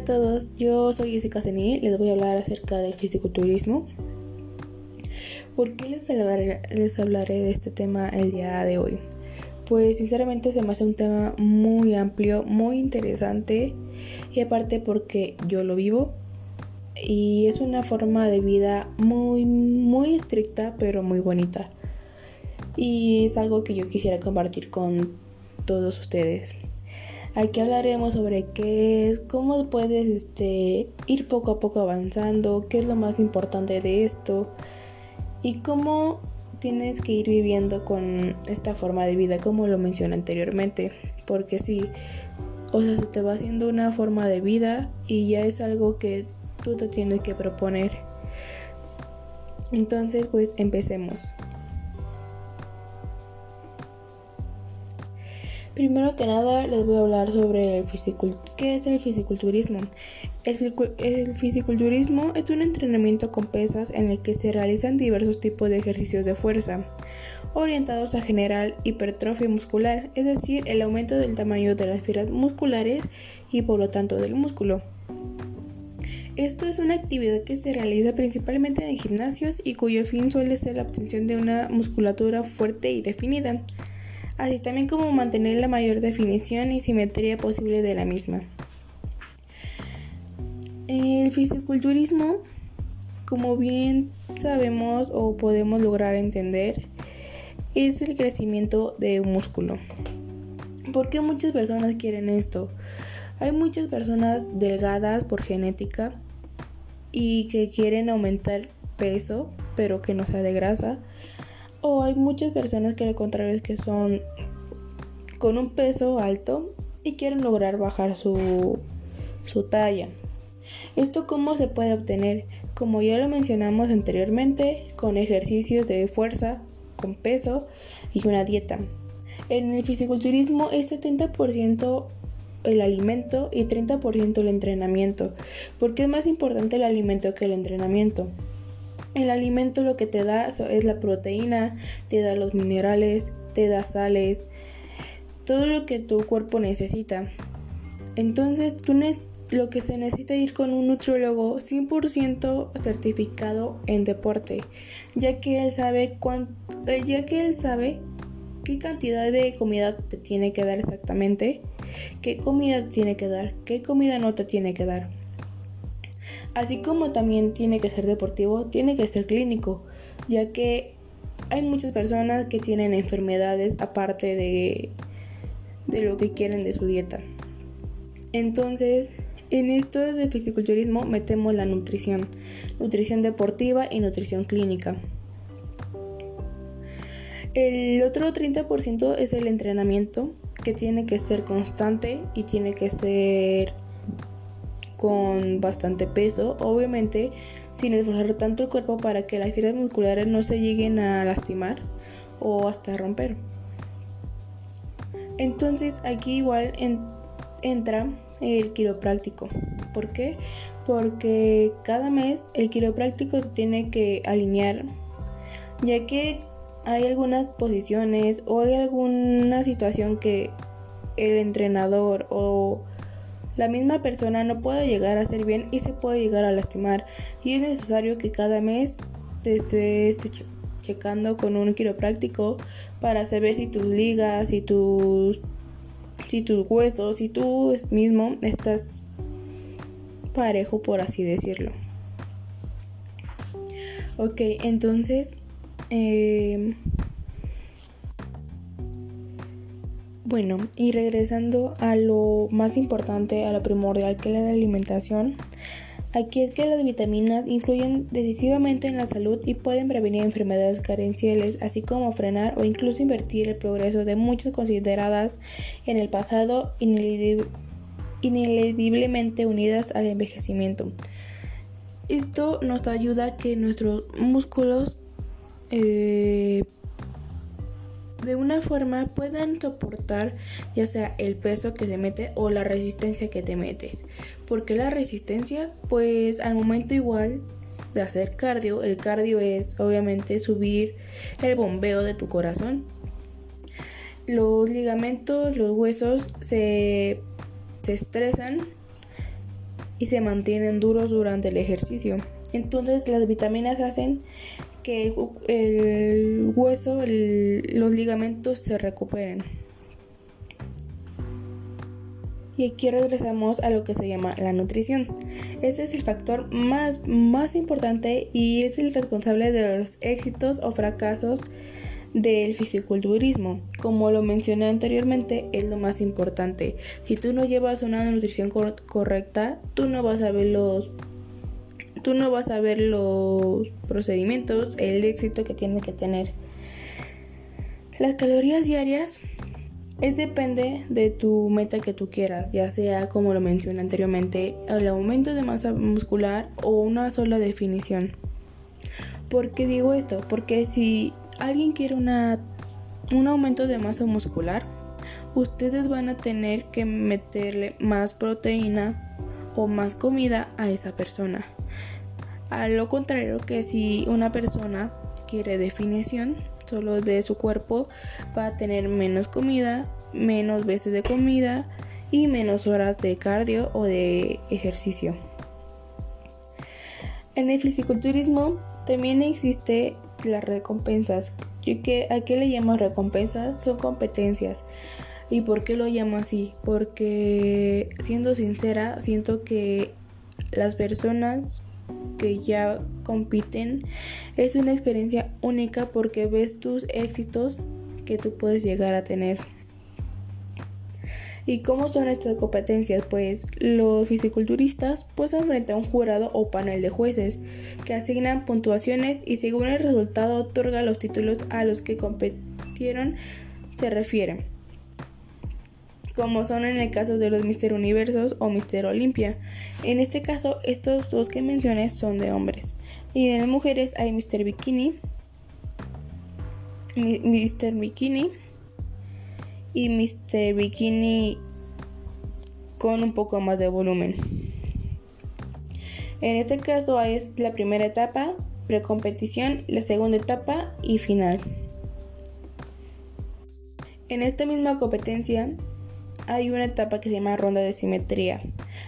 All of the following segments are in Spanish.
a todos, yo soy Jessica Senil, les voy a hablar acerca del fisiculturismo. ¿Por qué les hablaré, les hablaré de este tema el día de hoy? Pues sinceramente se me hace un tema muy amplio, muy interesante y aparte porque yo lo vivo y es una forma de vida muy muy estricta pero muy bonita y es algo que yo quisiera compartir con todos ustedes. Aquí hablaremos sobre qué es, cómo puedes este, ir poco a poco avanzando, qué es lo más importante de esto y cómo tienes que ir viviendo con esta forma de vida, como lo mencioné anteriormente. Porque sí, o sea, se te va haciendo una forma de vida y ya es algo que tú te tienes que proponer. Entonces, pues empecemos. Primero que nada les voy a hablar sobre el qué es el fisiculturismo. El, el, fisiculturismo es un entrenamiento con pesas en el que se realizan diversos tipos de ejercicios de fuerza, orientados a generar hipertrofia muscular, es decir, el aumento del tamaño de las fibras musculares y por lo tanto del músculo. Esto es una actividad que se realiza principalmente en gimnasios y cuyo fin suele ser la obtención de una musculatura fuerte y definida así también como mantener la mayor definición y simetría posible de la misma. El fisiculturismo, como bien sabemos o podemos lograr entender, es el crecimiento de un músculo. ¿Por qué muchas personas quieren esto? Hay muchas personas delgadas por genética y que quieren aumentar peso, pero que no sea de grasa. O hay muchas personas que al contrario es que son con un peso alto y quieren lograr bajar su, su talla. ¿Esto cómo se puede obtener? Como ya lo mencionamos anteriormente, con ejercicios de fuerza, con peso y una dieta. En el fisiculturismo es 70% el alimento y 30% el entrenamiento, porque es más importante el alimento que el entrenamiento. El alimento lo que te da es la proteína, te da los minerales, te da sales, todo lo que tu cuerpo necesita. Entonces tú lo que se necesita ir con un nutriólogo 100% certificado en deporte, ya que él sabe eh, ya que él sabe qué cantidad de comida te tiene que dar exactamente, qué comida te tiene que dar, qué comida no te tiene que dar. Así como también tiene que ser deportivo, tiene que ser clínico, ya que hay muchas personas que tienen enfermedades aparte de, de lo que quieren de su dieta. Entonces, en esto de fisiculturismo metemos la nutrición, nutrición deportiva y nutrición clínica. El otro 30% es el entrenamiento, que tiene que ser constante y tiene que ser con bastante peso, obviamente sin esforzar tanto el cuerpo para que las fibras musculares no se lleguen a lastimar o hasta romper. Entonces aquí igual entra el quiropráctico. ¿Por qué? Porque cada mes el quiropráctico tiene que alinear, ya que hay algunas posiciones o hay alguna situación que el entrenador o la misma persona no puede llegar a hacer bien y se puede llegar a lastimar. Y es necesario que cada mes te estés checando con un quiropráctico para saber si tus ligas, si tus, si tus huesos, si tú mismo estás parejo, por así decirlo. Ok, entonces... Eh, Bueno, y regresando a lo más importante, a lo primordial que es la alimentación, aquí es que las vitaminas influyen decisivamente en la salud y pueden prevenir enfermedades carenciales, así como frenar o incluso invertir el progreso de muchas consideradas en el pasado ineludiblemente unidas al envejecimiento. Esto nos ayuda a que nuestros músculos eh, de una forma puedan soportar ya sea el peso que se mete o la resistencia que te metes. Porque la resistencia, pues al momento igual de hacer cardio, el cardio es obviamente subir el bombeo de tu corazón. Los ligamentos, los huesos se, se estresan y se mantienen duros durante el ejercicio. Entonces las vitaminas hacen que el, hueso, los ligamentos se recuperen. Y aquí regresamos a lo que se llama la nutrición. Este es el factor más, más importante y es el responsable de los éxitos o fracasos del fisiculturismo. Como lo mencioné anteriormente, es lo más importante. Si tú no llevas una nutrición correcta, tú no vas a ver los tú no vas a ver los procedimientos, el éxito que tiene que tener. Las calorías diarias es depende de tu meta que tú quieras, ya sea como lo mencioné anteriormente, el aumento de masa muscular o una sola definición. ¿Por qué digo esto? Porque si alguien quiere una, un aumento de masa muscular, ustedes van a tener que meterle más proteína o más comida a esa persona. A lo contrario que si una persona quiere definición solo de su cuerpo, va a tener menos comida, menos veces de comida y menos horas de cardio o de ejercicio. En el fisiculturismo también existe las recompensas. ¿Y que, ¿A qué le llamo recompensas? Son competencias. ¿Y por qué lo llamo así? Porque siendo sincera, siento que las personas que ya compiten es una experiencia única porque ves tus éxitos que tú puedes llegar a tener. ¿Y cómo son estas competencias? Pues los fisiculturistas pues frente a un jurado o panel de jueces que asignan puntuaciones y según el resultado otorga los títulos a los que competieron se refieren como son en el caso de los Mister Universos o Mister Olimpia. En este caso, estos dos que mencioné son de hombres. Y en mujeres hay Mister Bikini, Mister Bikini y Mister Bikini con un poco más de volumen. En este caso hay la primera etapa, precompetición, la segunda etapa y final. En esta misma competencia hay una etapa que se llama ronda de simetría.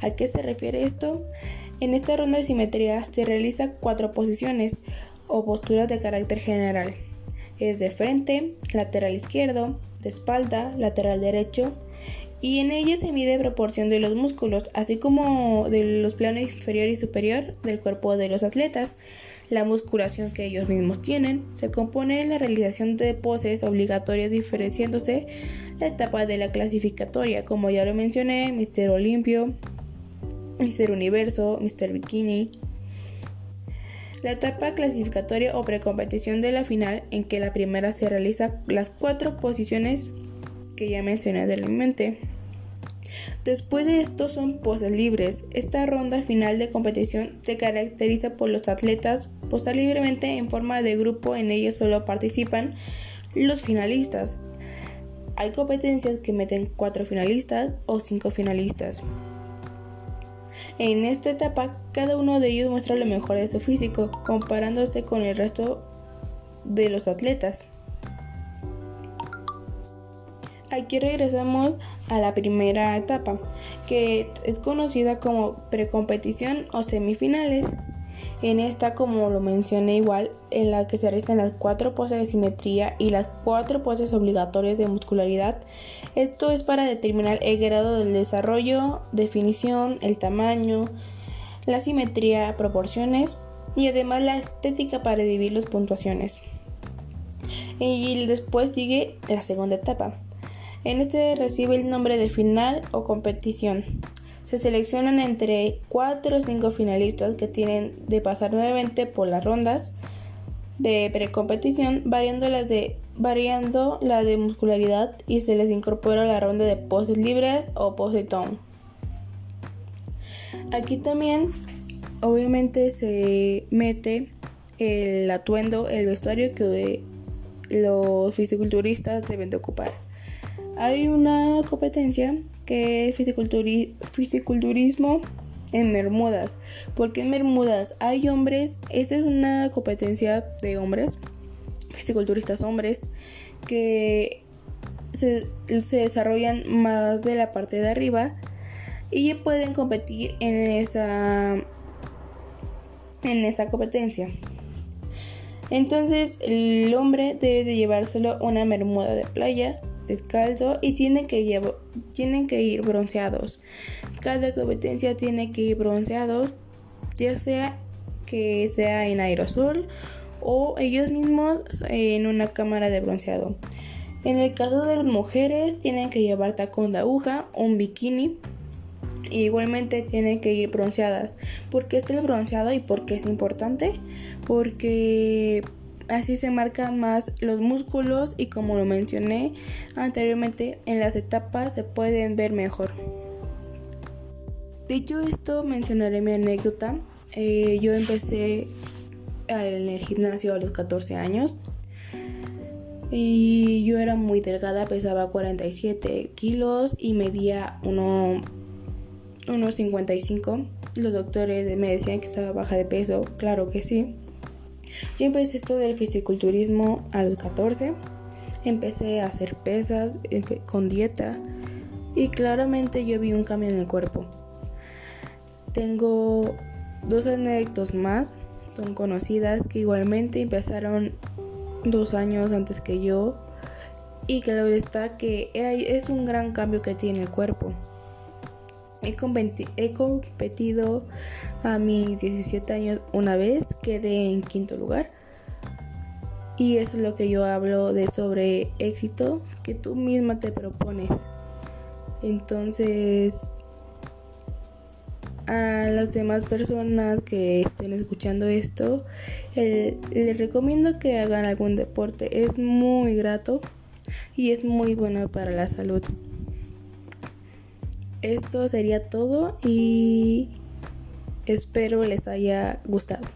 ¿A qué se refiere esto? En esta ronda de simetría se realiza cuatro posiciones o posturas de carácter general. Es de frente, lateral izquierdo, de espalda, lateral derecho y en ella se mide proporción de los músculos, así como de los planos inferior y superior del cuerpo de los atletas. La musculación que ellos mismos tienen se compone en la realización de poses obligatorias diferenciándose etapa de la clasificatoria, como ya lo mencioné, Mister Olimpio, Mister Universo, Mister Bikini. La etapa clasificatoria o precompetición de la final, en que la primera se realiza las cuatro posiciones que ya mencioné anteriormente. Después de esto son poses libres. Esta ronda final de competición se caracteriza por los atletas posar libremente en forma de grupo, en ellos solo participan los finalistas. Hay competencias que meten cuatro finalistas o cinco finalistas. En esta etapa, cada uno de ellos muestra lo mejor de su físico, comparándose con el resto de los atletas. Aquí regresamos a la primera etapa, que es conocida como precompetición o semifinales. En esta, como lo mencioné igual, en la que se realizan las cuatro poses de simetría y las cuatro poses obligatorias de muscularidad. Esto es para determinar el grado del desarrollo, definición, el tamaño, la simetría, proporciones y además la estética para dividir las puntuaciones. Y después sigue la segunda etapa. En este recibe el nombre de final o competición. Se seleccionan entre 4 o 5 finalistas que tienen de pasar nuevamente por las rondas de precompetición, variando variando la de muscularidad y se les incorpora la ronda de poses libres o pose Aquí también obviamente se mete el atuendo, el vestuario que los fisiculturistas deben de ocupar. Hay una competencia que es fisiculturismo en Bermudas. Porque en Bermudas hay hombres, esta es una competencia de hombres, fisiculturistas hombres, que se, desarrollan más de la parte de arriba y pueden competir en esa en esa competencia. Entonces el hombre debe de llevar solo una bermuda de playa, descalzo y tienen que, tienen que ir bronceados. Cada competencia tiene que ir bronceados, ya sea que sea en aerosol o ellos mismos en una cámara de bronceado. En el caso de las mujeres tienen que llevar tacón de aguja, un bikini, igualmente tienen que ir bronceadas. ¿Por qué es el bronceado y por qué es importante? Porque así se marcan más los músculos y como lo mencioné anteriormente, en las etapas se pueden ver mejor. Dicho esto, mencionaré mi anécdota. Eh, yo empecé en el gimnasio a los 14 años y yo era muy delgada, pesaba 47 kilos y medía uno unos 55. Los doctores me decían que estaba baja de peso, claro que sí. Yo empecé esto del fisiculturismo a los 14. Empecé a hacer pesas con dieta y claramente yo vi un cambio en el cuerpo. Tengo dos anécdotas más, son conocidas, que igualmente empezaron dos años antes que yo y que está que es un gran cambio que tiene el cuerpo. He, competido a mis 17 años una vez, quedé en quinto lugar. Y eso es lo que yo hablo de sobre éxito que tú misma te propones. Entonces, a las demás personas que estén escuchando esto, les recomiendo que hagan algún deporte. Es muy grato y es muy bueno para la salud esto sería todo y espero les haya gustado.